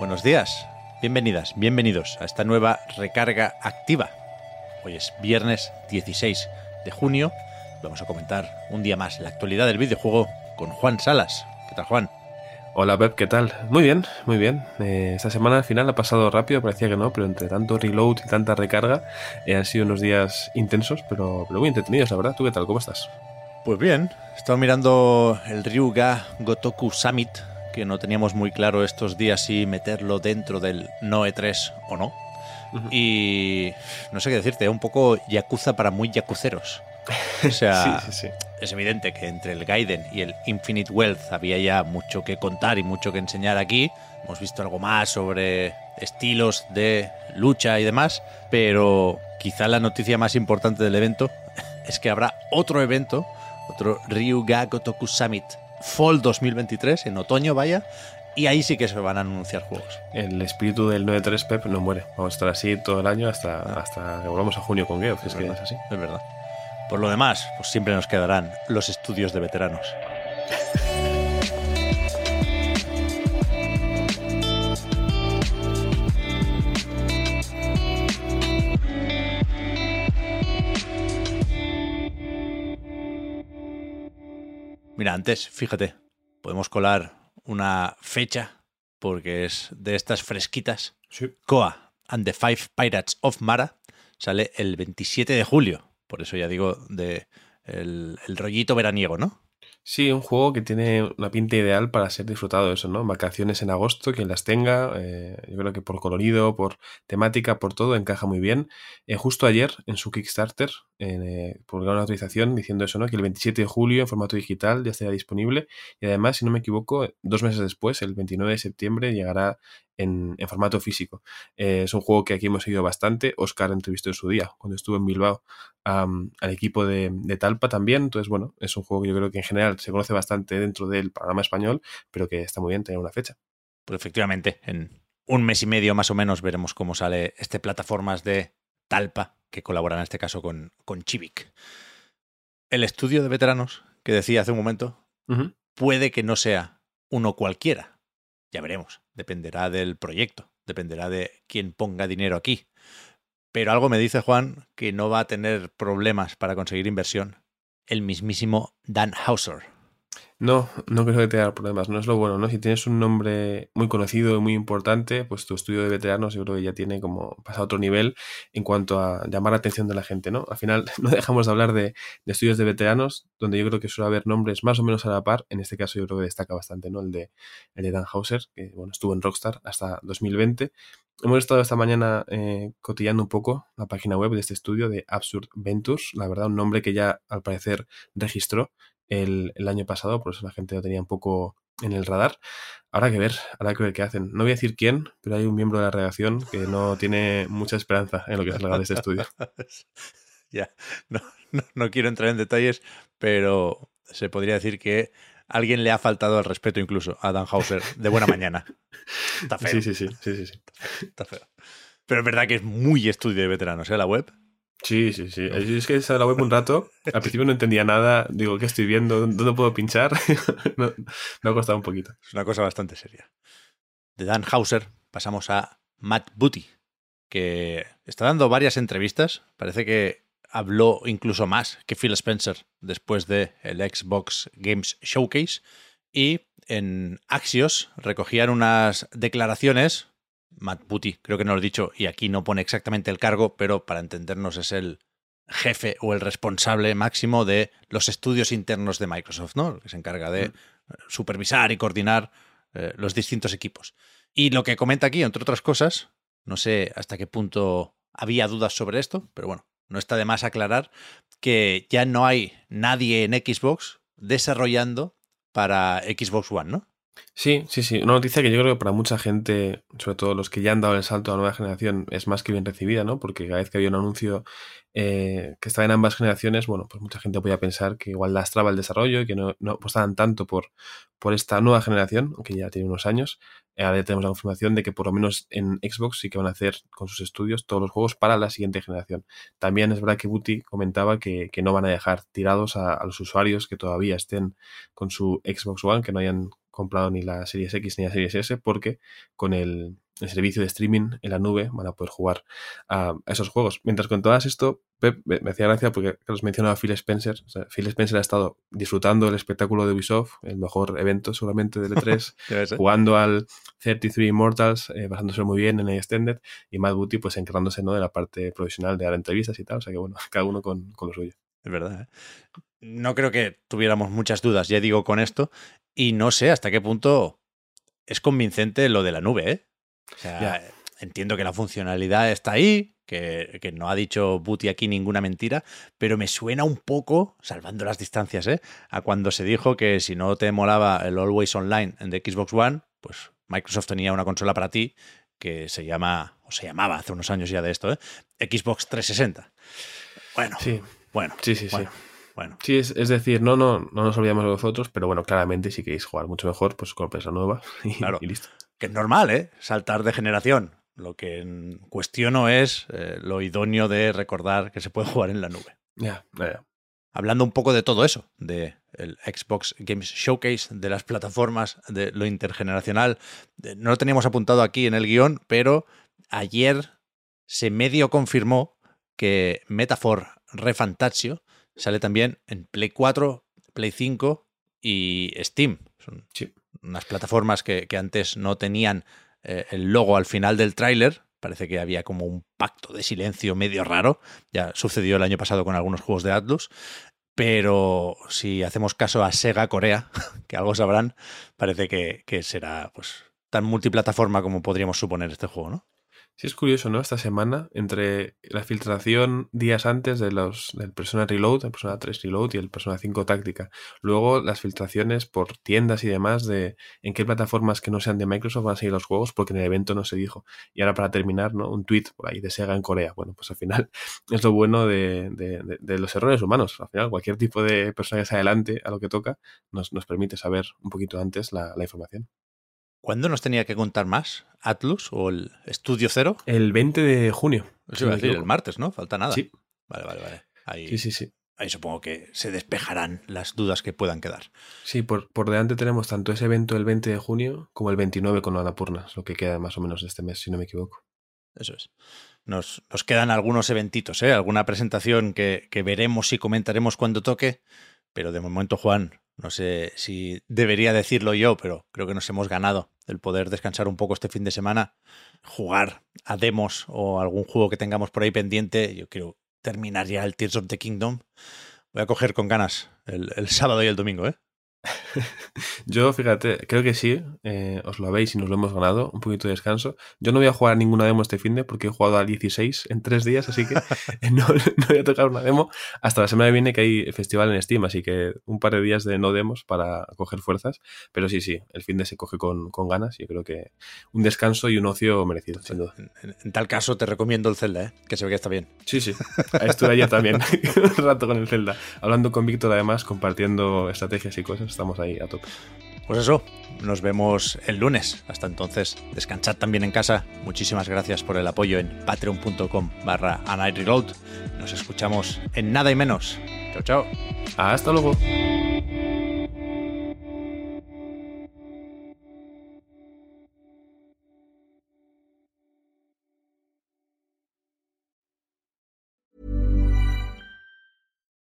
Buenos días, bienvenidas, bienvenidos a esta nueva recarga activa. Hoy es viernes 16 de junio. Vamos a comentar un día más la actualidad del videojuego con Juan Salas. ¿Qué tal, Juan? Hola Pep, ¿qué tal? Muy bien, muy bien. Eh, esta semana al final ha pasado rápido, parecía que no, pero entre tanto reload y tanta recarga eh, han sido unos días intensos, pero, pero muy entretenidos, la verdad. ¿Tú qué tal? ¿Cómo estás? Pues bien, he estado mirando el Ryuga Gotoku Summit, que no teníamos muy claro estos días si meterlo dentro del No E3 o no. Y no sé qué decirte, un poco Yakuza para muy yakuceros. O sea, Sí, sí, sí. es evidente que entre el Gaiden y el Infinite Wealth había ya mucho que contar y mucho que enseñar aquí. Hemos visto algo más sobre estilos de lucha y demás, pero quizá la noticia más importante del evento es que habrá otro evento, otro Ryuga Gotoku Summit Fall 2023, en otoño vaya, y ahí sí que se van a anunciar juegos. El espíritu del 9-3 Pep no muere. Vamos a estar así todo el año hasta, hasta que volvamos a junio con Geoff. Es que verdad, es así. Es verdad. Por lo demás, pues siempre nos quedarán los estudios de veteranos. Mira, antes, fíjate, podemos colar una fecha porque es de estas fresquitas. Sí. Koa and the Five Pirates of Mara sale el 27 de julio. Por eso ya digo de el, el rollito veraniego, ¿no? Sí, un juego que tiene una pinta ideal para ser disfrutado eso, ¿no? Vacaciones en agosto, quien las tenga, eh, yo creo que por colorido, por temática, por todo, encaja muy bien. Eh, justo ayer, en su Kickstarter, eh, publicaron una autorización diciendo eso, ¿no? Que el 27 de julio, en formato digital, ya estará disponible. Y además, si no me equivoco, dos meses después, el 29 de septiembre, llegará en, en formato físico. Eh, es un juego que aquí hemos seguido bastante. Oscar entrevistó en su día, cuando estuvo en Bilbao, al equipo de, de Talpa también. Entonces, bueno, es un juego que yo creo que en general se conoce bastante dentro del programa español, pero que está muy bien tener una fecha. Pues efectivamente, en un mes y medio más o menos veremos cómo sale este plataformas de Talpa, que colaboran en este caso con, con Chivik. El estudio de veteranos que decía hace un momento puede que no sea uno cualquiera. Ya veremos. Dependerá del proyecto. Dependerá de quién ponga dinero aquí. Pero algo me dice Juan que no va a tener problemas para conseguir inversión. El mismísimo Dan Hauser. No, no creo que tenga problemas, no es lo bueno, ¿no? Si tienes un nombre muy conocido y muy importante, pues tu estudio de veteranos yo creo que ya tiene como pasa a otro nivel en cuanto a llamar la atención de la gente, ¿no? Al final no dejamos de hablar de, de estudios de veteranos, donde yo creo que suele haber nombres más o menos a la par, en este caso yo creo que destaca bastante, ¿no? El de, el de Dan Hauser, que bueno, estuvo en Rockstar hasta 2020. Hemos estado esta mañana eh, cotillando un poco la página web de este estudio de Absurd Ventures, la verdad, un nombre que ya al parecer registró el, el año pasado, por eso la gente lo tenía un poco en el radar. Habrá que ver, habrá que ver qué hacen. No voy a decir quién, pero hay un miembro de la redacción que no tiene mucha esperanza en lo que salga de este estudio. ya, no, no, no quiero entrar en detalles, pero se podría decir que alguien le ha faltado al respeto incluso a Dan Hauser de buena mañana. Está feo. Sí, sí, sí, sí, sí, sí. Está feo. Pero es verdad que es muy estudio de veteranos, ¿eh? La web. Sí, sí, sí. Yo Es que he la web un rato. Al principio no entendía nada. Digo, ¿qué estoy viendo? ¿Dónde puedo pinchar? No, me ha costado un poquito. Es una cosa bastante seria. De Dan Hauser pasamos a Matt Booty, que está dando varias entrevistas. Parece que habló incluso más que Phil Spencer después del el Xbox Games Showcase. Y en Axios recogían unas declaraciones. Matt Booty, creo que no lo he dicho, y aquí no pone exactamente el cargo, pero para entendernos es el jefe o el responsable máximo de los estudios internos de Microsoft, ¿no? El que se encarga de supervisar y coordinar eh, los distintos equipos. Y lo que comenta aquí, entre otras cosas, no sé hasta qué punto había dudas sobre esto, pero bueno, no está de más aclarar que ya no hay nadie en Xbox desarrollando para Xbox One, ¿no? Sí, sí, sí. Una noticia que yo creo que para mucha gente, sobre todo los que ya han dado el salto a la nueva generación, es más que bien recibida, ¿no? Porque cada vez que había un anuncio eh, que estaba en ambas generaciones, bueno, pues mucha gente podía pensar que igual lastraba el desarrollo y que no, no apostaban tanto por, por esta nueva generación, aunque ya tiene unos años. Eh, ahora tenemos la confirmación de que por lo menos en Xbox sí que van a hacer con sus estudios todos los juegos para la siguiente generación. También es verdad que Booty comentaba que, que no van a dejar tirados a los usuarios que todavía estén con su Xbox One, que no hayan comprado ni la Series X ni la Series S, porque con el, el servicio de streaming en la nube van a poder jugar a, esos juegos. Mientras con todas esto, Pep, me hacía gracia porque os mencionaba Phil Spencer. O sea, Phil Spencer ha estado disfrutando del espectáculo de Ubisoft, el mejor evento seguramente del E3, jugando al 33 Immortals, eh, basándose muy bien en el Extended, y Matt Booty pues encargándose ¿no? de la parte profesional de dar entrevistas y tal. O sea que bueno, cada uno con, con lo suyo. Es verdad. ¿eh? No creo que tuviéramos muchas dudas, ya digo, con esto. Y no sé hasta qué punto es convincente lo de la nube, ¿eh? O sea, Ya. entiendo que la funcionalidad está ahí, que, que no ha dicho Booty aquí ninguna mentira, pero me suena un poco, salvando las distancias, ¿eh? a cuando se dijo que si no te molaba el Always Online de Xbox One, pues Microsoft tenía una consola para ti que se llama, o se llamaba hace unos años ya de esto, ¿eh? Xbox 360. Bueno, Sí, bueno, sí, sí, sí. Bueno. Sí, es, es decir, no, no, no nos olvidamos de vosotros, pero bueno, claramente si queréis jugar mucho mejor, pues compres la nueva y, Claro. y listo. que es normal, ¿eh? Saltar de generación. Lo que cuestiono es eh, lo idóneo de recordar que se puede jugar en la nube. Ya, ya, ya. Hablando un poco de todo eso, de el Xbox Games Showcase, de las plataformas, de lo intergeneracional. no lo teníamos apuntado aquí en el guion, pero ayer se medio confirmó que Metaphor Refantazio sale también en Play 4, Play 5 y Steam. Son Sí. unas plataformas que, que antes no tenían eh, el logo al final del tráiler. Parece que había como un pacto de silencio medio raro. Ya sucedió el año pasado con algunos juegos de Atlus. Pero si hacemos caso a Sega Corea, que algo sabrán, parece que, que será pues tan multiplataforma como podríamos suponer este juego, ¿no? Sí, es curioso, ¿no? Esta semana, entre la filtración días antes de los, del Persona Reload, el Persona 3 Reload y el Persona 5 Táctica. Luego las filtraciones por tiendas y demás de en qué plataformas que no sean de Microsoft van a seguir los juegos, porque en el evento no se dijo. Y ahora para terminar, ¿no? Un tweet por ahí de Sega en Corea. Bueno, pues al final es lo bueno de, de- los errores humanos. Al final, cualquier tipo de persona que se adelante a lo que toca nos, nos permite saber un poquito antes la, la información. ¿Cuándo nos tenía que contar más? ¿Atlus o el Estudio Cero? El 20 de junio. No decir, el martes, ¿no? Falta nada. Sí, Vale, vale, vale. Ahí, sí, sí, sí. ahí supongo que se despejarán las dudas que puedan quedar. Sí, por, por delante tenemos tanto ese evento el 20 de junio como el 29 con Annapurna, es lo que queda más o menos de este mes, si no me equivoco. Eso es. Nos, nos quedan algunos eventitos, ¿eh? Alguna presentación que, que veremos y comentaremos cuando toque. Pero de momento, Juan, no sé si debería decirlo yo, pero creo que nos hemos ganado el poder descansar un poco este fin de semana, jugar a demos o algún juego que tengamos por ahí pendiente. Yo quiero terminar ya el Tears of the Kingdom. Voy a coger con ganas el, el sábado y el domingo, ¿eh? Yo, fíjate, creo que sí, eh, os lo habéis y nos lo hemos ganado, un poquito de descanso. Yo no voy a jugar ninguna demo este fin de porque he jugado al 16 en tres días, así que no, no voy a tocar una demo hasta la semana que viene que hay festival en Steam, así que un par de días de no demos para coger fuerzas. Pero sí, sí, el fin de se coge con, con ganas y yo creo que un descanso y un ocio merecido, sin duda. En tal caso, te recomiendo el Zelda, ¿eh? Que se ve que está bien. Sí, sí. Estuve ayer también, un rato con el Zelda. Hablando con Víctor, además, compartiendo estrategias y cosas. Estamos ahí a. Pues eso, nos vemos el lunes. Hasta entonces, descansad también en casa. Muchísimas gracias por el apoyo en patreon.com barra. Nos escuchamos en nada y menos. Chao, chao. Hasta luego.